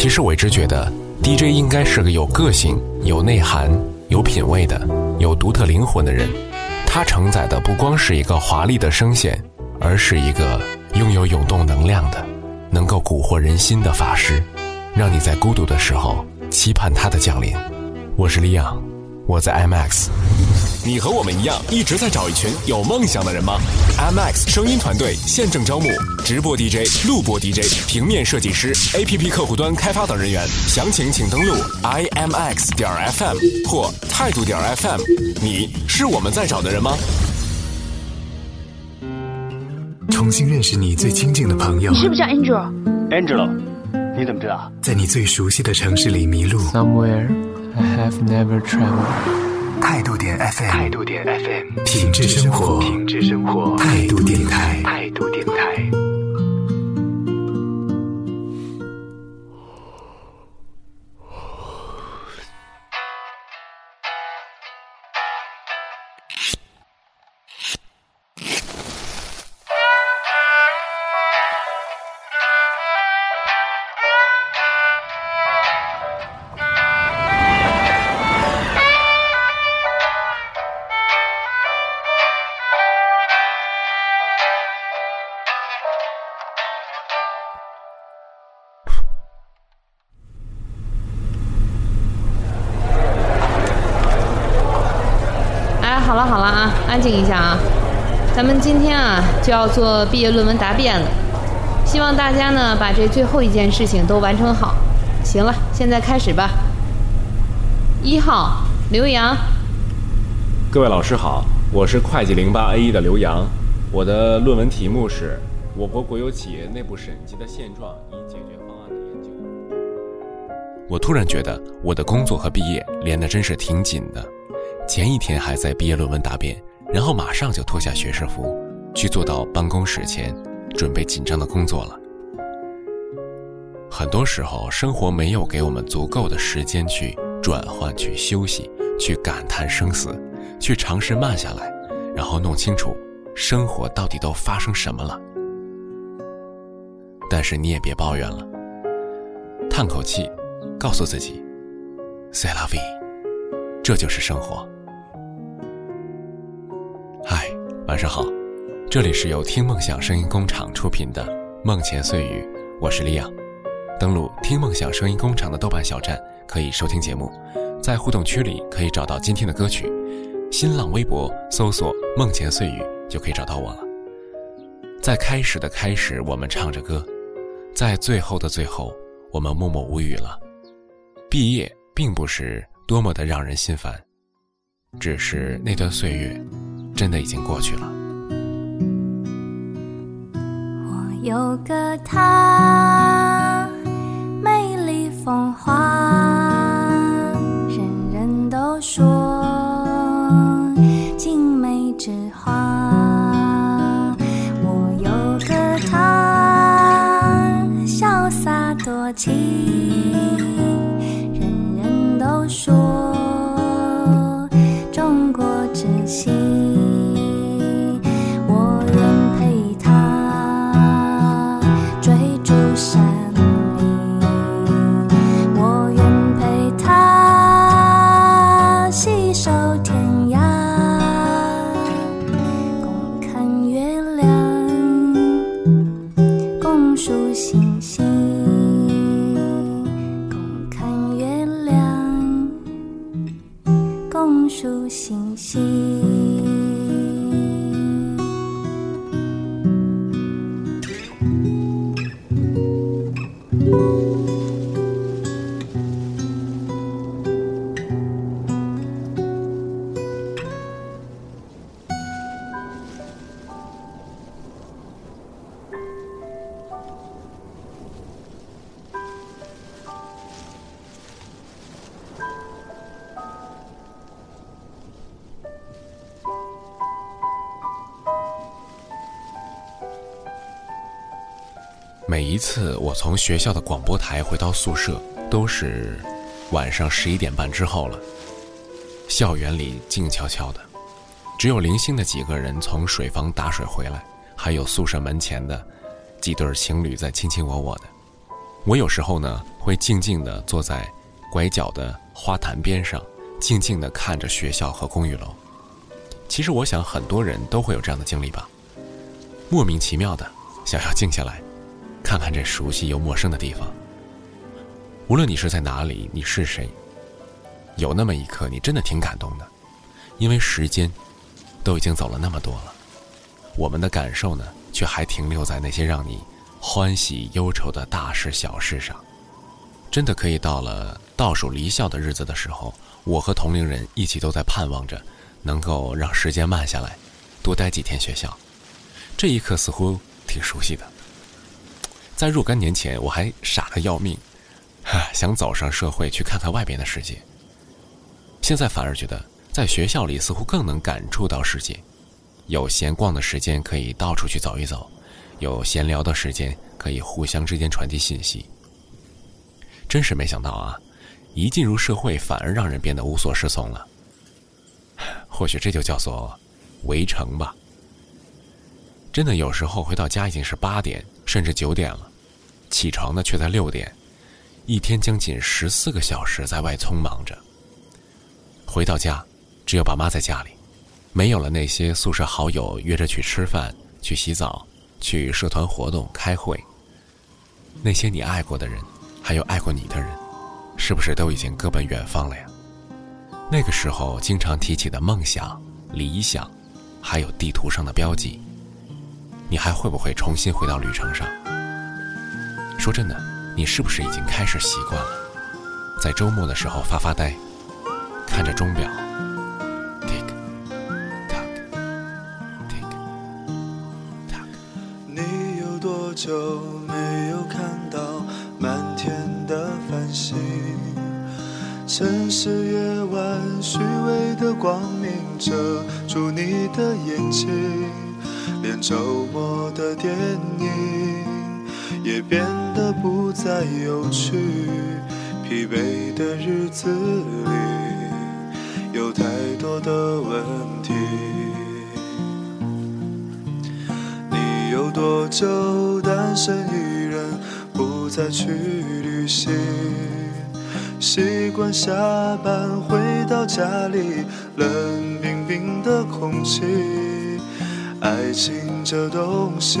其实我一直觉得，DJ 应该是个有个性、有内涵、有品味的、有独特灵魂的人。他承载的不光是一个华丽的声线，而是一个拥有涌动能量的、能够蛊惑人心的法师，让你在孤独的时候期盼他的降临。我是李昂，我在 IMAX。你和我们一样，一直在找一群有梦想的人吗？IMAX 声音团队现正招募直播 DJ、录播 DJ、平面设计师、APP 客户端开发等人员。详情请登录 IMAX 点 FM 或态度点 FM。你是我们在找的人吗？重新认识你最亲近的朋友。你是不是叫 Angel？Angel，你怎么知道？在你最熟悉的城市里迷路。Somewhere I have never traveled. 态度点 FM，态度点 FM，品质生活，品质生活，态度电台，态度电台。安静一下啊，咱们今天啊就要做毕业论文答辩了，希望大家呢把这最后一件事情都完成好。行了，现在开始吧。一号刘洋，各位老师好，我是会计零八 A 一的刘洋，我的论文题目是我国国有企业内部审计的现状与解决方案的研究。我突然觉得我的工作和毕业连得真是挺紧的，前一天还在毕业论文答辩。然后马上就脱下学士服，去坐到办公室前，准备紧张的工作了。很多时候，生活没有给我们足够的时间去转换、去休息、去感叹生死、去尝试慢下来，然后弄清楚生活到底都发生什么了。但是你也别抱怨了，叹口气，告诉自己，“C'est la v i 这就是生活。晚上好，这里是由听梦想声音工厂出品的《梦前碎语》，我是李阳。登录听梦想声音工厂的豆瓣小站可以收听节目，在互动区里可以找到今天的歌曲。新浪微博搜索“梦前碎语”就可以找到我了。在开始的开始，我们唱着歌；在最后的最后，我们默默无语了。毕业并不是多么的让人心烦，只是那段岁月。真的已经过去了。我有个他，美丽风华，人人都说精美之花。我有个他，潇洒多情，人人都说一次我从学校的广播台回到宿舍，都是晚上十一点半之后了。校园里静悄悄的，只有零星的几个人从水房打水回来，还有宿舍门前的几对情侣在卿卿我我的。我有时候呢会。静静地坐在拐角的花坛边上，静静地看着学校和公寓楼。其实我想很多人都会有这样的经历吧，莫名其妙的想要静下来，看看这熟悉又陌生的地方。无论你是在哪里，你是谁，有那么一刻你真的挺感动的，因为时间都已经走了那么多了，我们的感受呢，却还停留在那些让你欢喜忧愁的大事小事上。真的可以到了倒数离校的日子的时候，我和同龄人一起都在盼望着。能够让时间慢下来，多待几天学校，这一刻似乎挺熟悉的。在若干年前，我还傻得要命，想走上社会去看看外边的世界。现在反而觉得在学校里似乎更能感触到世界，有闲逛的时间可以到处去走一走，有闲聊的时间可以互相之间传递信息。真是没想到啊，一进入社会反而让人变得无所适从了。或许这就叫做围城吧。真的，有时候回到家已经是八点甚至九点了，起床呢却在六点，一天将近十四个小时在外匆忙着。回到家，只有爸妈在家里，没有了那些宿舍好友约着去吃饭、去洗澡、去社团活动、开会。那些你爱过的人，还有爱过你的人，是不是都已经各奔远方了呀？那个时候经常提起的梦想、理想，还有地图上的标记，你还会不会重新回到旅程上？说真的，你是不是已经开始习惯了，在周末的时候发发呆，看着钟表，tick tock tick tock。你有多久没有看到满天的繁星？城市夜晚，虚伪的光明遮住你的眼睛，连周末的电影也变得不再有趣。疲惫的日子里，有太多的问题。你有多久单身一人，不再去旅行？习惯下班回到家里，冷冰冰的空气。爱情这东西，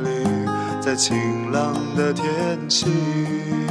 里，在晴朗的天气。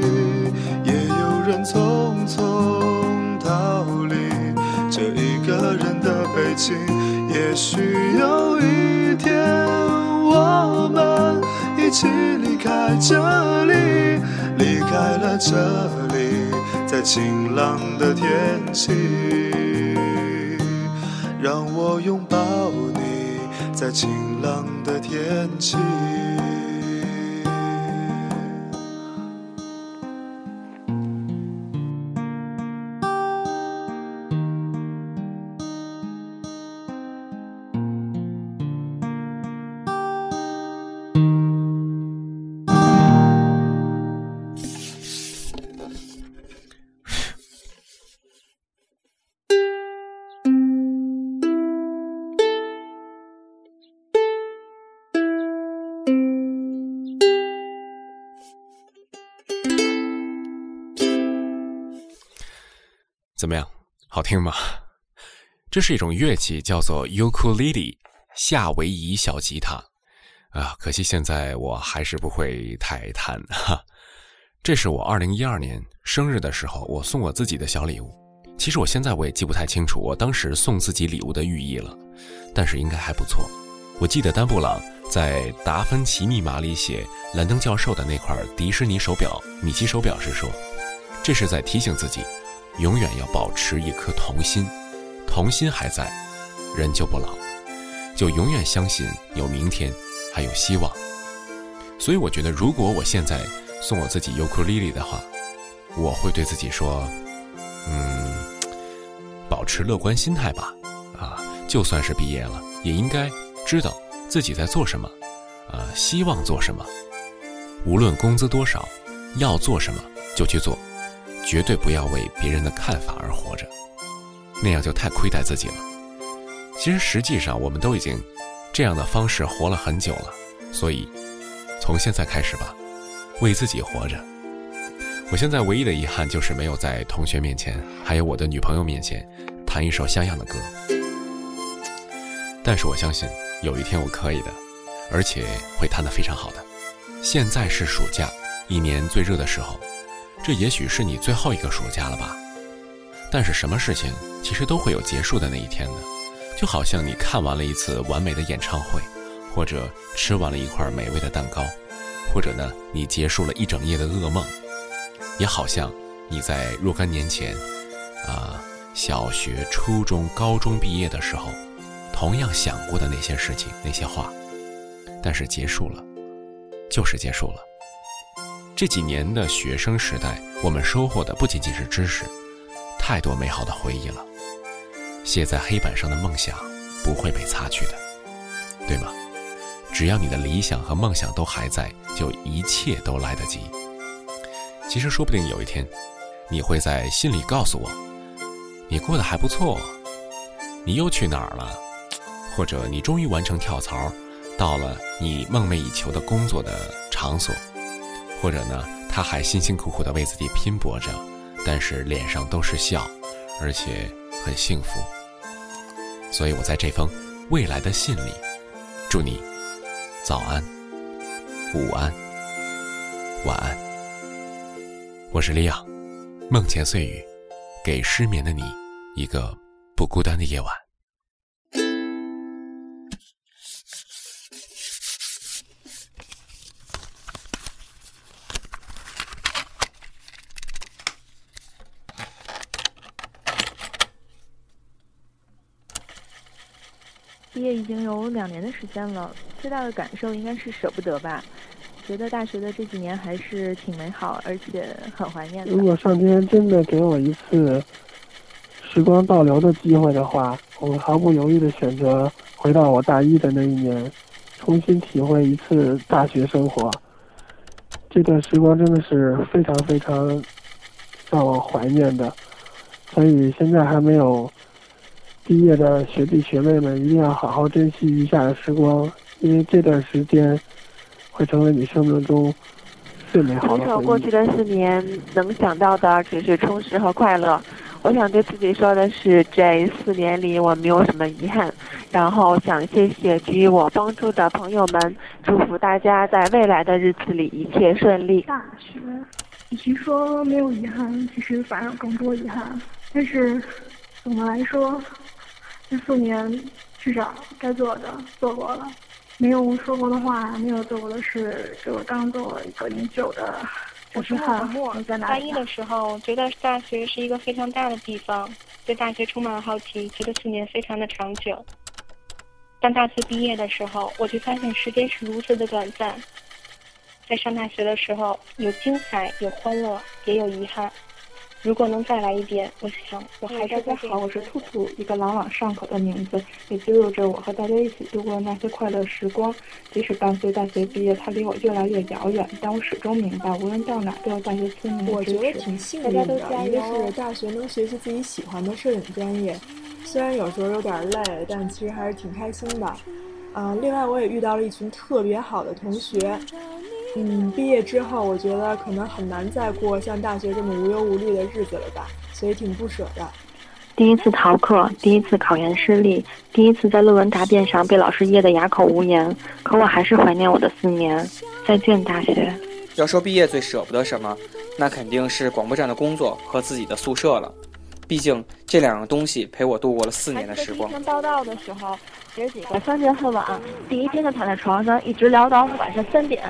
也许有一天，我们一起离开这里，离开了这里，在晴朗的天气，让我拥抱你，在晴朗的天气。怎么样，好听吗？这是一种乐器，叫做 ukulele，夏威夷小吉他。啊，可惜现在我还是不会太弹哈。这是我二零一二年生日的时候，我送我自己的小礼物。其实我现在我也记不太清楚我当时送自己礼物的寓意了，但是应该还不错。我记得丹布朗在《达芬奇密码》里写兰登教授的那块迪士尼手表米奇手表时说，这是在提醒自己。永远要保持一颗童心，童心还在，人就不老，就永远相信有明天，还有希望。所以我觉得，如果我现在送我自己尤克里里的话，我会对自己说：“嗯，保持乐观心态吧。啊，就算是毕业了，也应该知道自己在做什么，呃，希望做什么。无论工资多少，要做什么就去做。”绝对不要为别人的看法而活着，那样就太亏待自己了。其实实际上，我们都已经这样的方式活了很久了，所以从现在开始吧，为自己活着。我现在唯一的遗憾就是没有在同学面前，还有我的女朋友面前弹一首像样的歌。但是我相信有一天我可以的，而且会弹得非常好的。现在是暑假，一年最热的时候。这也许是你最后一个暑假了吧，但是什么事情其实都会有结束的那一天的，就好像你看完了一次完美的演唱会，或者吃完了一块美味的蛋糕，或者呢你结束了一整夜的噩梦，也好像你在若干年前，啊小学、初中、高中毕业的时候，同样想过的那些事情、那些话，但是结束了，就是结束了。这几年的学生时代，我们收获的不仅仅是知识，太多美好的回忆了。写在黑板上的梦想不会被擦去的，对吗？只要你的理想和梦想都还在，就一切都来得及。其实，说不定有一天，你会在心里告诉我，你过得还不错，你又去哪儿了？或者你终于完成跳槽，到了你梦寐以求的工作的场所。或者呢，他还辛辛苦苦的为自己拼搏着，但是脸上都是笑，而且很幸福。所以我在这封未来的信里，祝你早安、午安、晚安。我是李昂，梦前碎语，给失眠的你一个不孤单的夜晚。毕业已经有两年的时间了，最大的感受应该是舍不得吧。觉得大学的这几年还是挺美好，而且很怀念的。如果上天真的给我一次时光倒流的机会的话，我会毫不犹豫的选择回到我大一的那一年，重新体会一次大学生活。这段时光真的是非常非常让我怀念的，所以现在还没有毕业的学弟学妹们一定要好好珍惜余下的时光，因为这段时间会成为你生命中最美好的回首。过去的四年，能想到的只是充实和快乐。我想对自己说的是，这四年里我没有什么遗憾。然后想谢谢给予我帮助的朋友们，祝福大家在未来的日子里一切顺利。大学，与其说没有遗憾，其实反而有更多遗憾。但是总的来说，这四年至少该做的做过了，没有说过的话，没有做过的事，就当做了一个永久的我是遗憾何默。在哪大一的时候，觉得大学是一个非常大的地方，对大学充满了好奇，觉得四年非常的长久。当大四毕业的时候，我就发现时间是如此的短暂。在上大学的时候，有精彩，有欢乐，也有遗憾。如果能再来一遍，我想我还是大家好，我是兔兔，一个朗朗上口的名字，也记录着我和大家一起度过的那些快乐时光。即使伴随大学毕业，它离我越来越遥远，但我始终明白，无论到哪都有大学亲密我支持。觉得挺幸运的，大家都加一个！是大学能学习自己喜欢的摄影专业，虽然有时候有点累，但其实还是挺开心的。啊、另外我也遇到了一群特别好的同学。嗯，毕业之后，我觉得可能很难再过像大学这么无忧无虑的日子了吧，所以挺不舍的。第一次逃课，第一次考研失利，第一次在论文答辩上被老师噎得哑口无言，可我还是怀念我的四年。再见，大学。要说毕业最舍不得什么，那肯定是广播站的工作和自己的宿舍了。毕竟这两个东西陪我度过了四年的时光第一。天报道的时候，姐几个相见恨晚，第一天就躺在床上一直聊到晚上三点。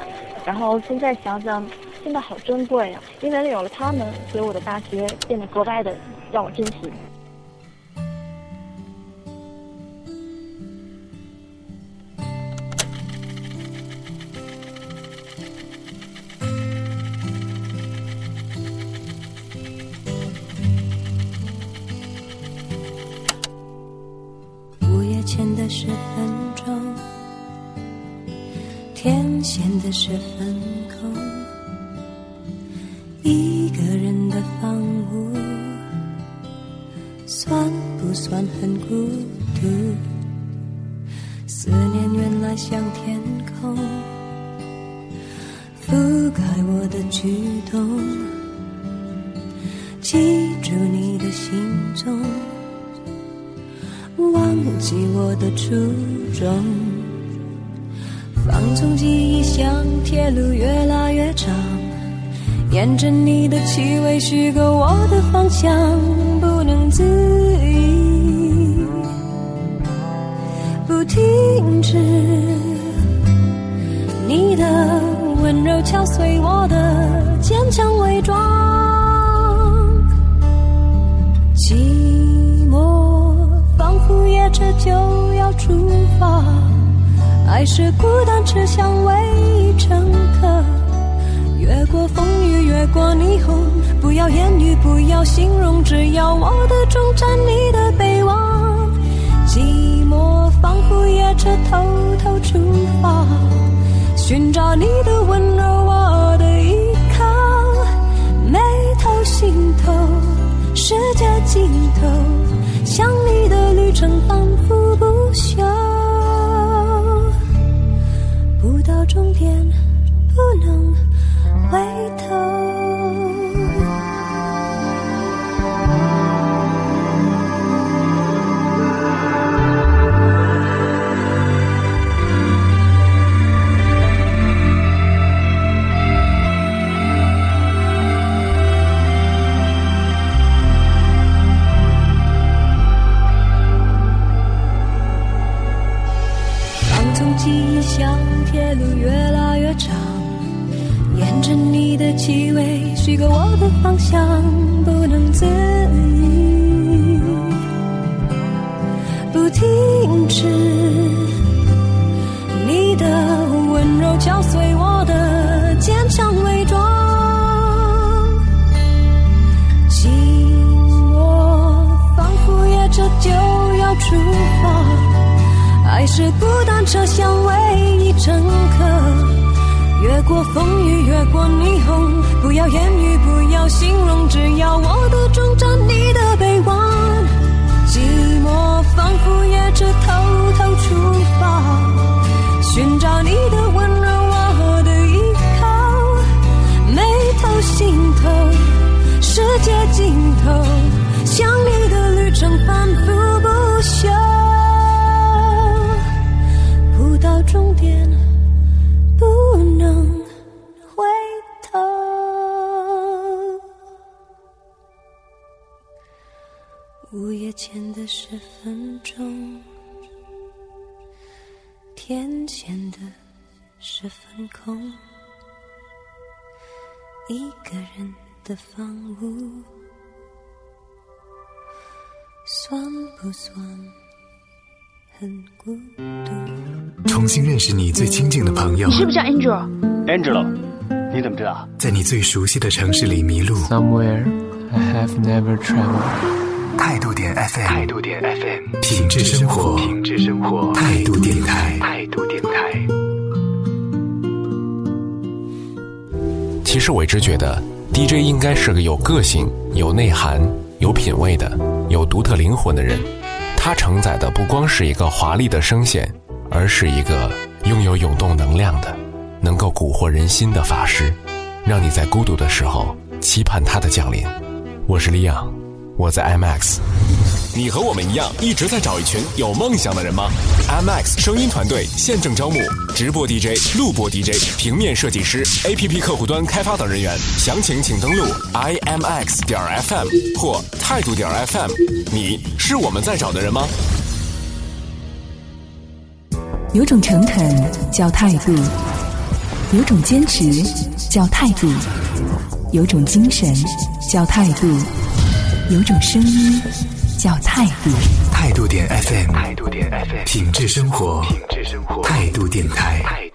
然后现在想想，真的好珍贵呀、因为有了他们，所以我的大学变得格外的让我珍惜。前的十分钟，天显得十分空，一个人的房屋，算不算很孤独？思念原来像天空，覆盖我的举动，忘记我的初衷，放纵记忆像铁路越拉越长，沿着你的气味虚构我的方向，不能自已，不停止。你的温柔敲碎我的坚强伪装，寂寞。夜车就要出发，爱是孤单车厢唯一乘客。越过风雨，越过霓虹，不要言语，不要形容，只要我的终站，你的北望。寂寞仿佛夜车偷偷出发，寻找你的温柔，路越拉越长，沿着你的气味虚构我的方向，不能自已，不停止。还是孤单车厢唯一乘客。越过风雨，越过霓虹，不要言语，不要形容，只要我的终站，你的臂弯。前的十分钟，天前的十分空，一个人的房屋，算不算很孤独？重新认识你最亲近的朋友，你是不是叫 Angel？Angelo，你怎么知道？在你最熟悉的城市里迷路。Somewhere I have never traveled. 态度点 FM，态度点 FM，品质生活，品质生活，态度电台，态度电台。其实我一直觉得，DJ 应该是个有个性、有内涵、有品味的、有独特灵魂的人。他承载的不光是一个华丽的声线，而是一个拥有涌动能量的、能够蛊惑人心的法师，让你在孤独的时候期盼他的降临。我是李昂，我在 IMAX。你和我们一样，一直在找一群有梦想的人吗？IMAX 声音团队现正招募直播 DJ、录播 DJ、平面设计师、APP 客户端开发等人员。详情请登录 IMAX 点 FM 或态度点 FM。你是我们在找的人吗？有种诚恳叫态度，有种坚持叫态度，有种精神叫态度，有种声音叫态度。态度点 FM，态度点 FM，品质生活，品质生活，态度电台。态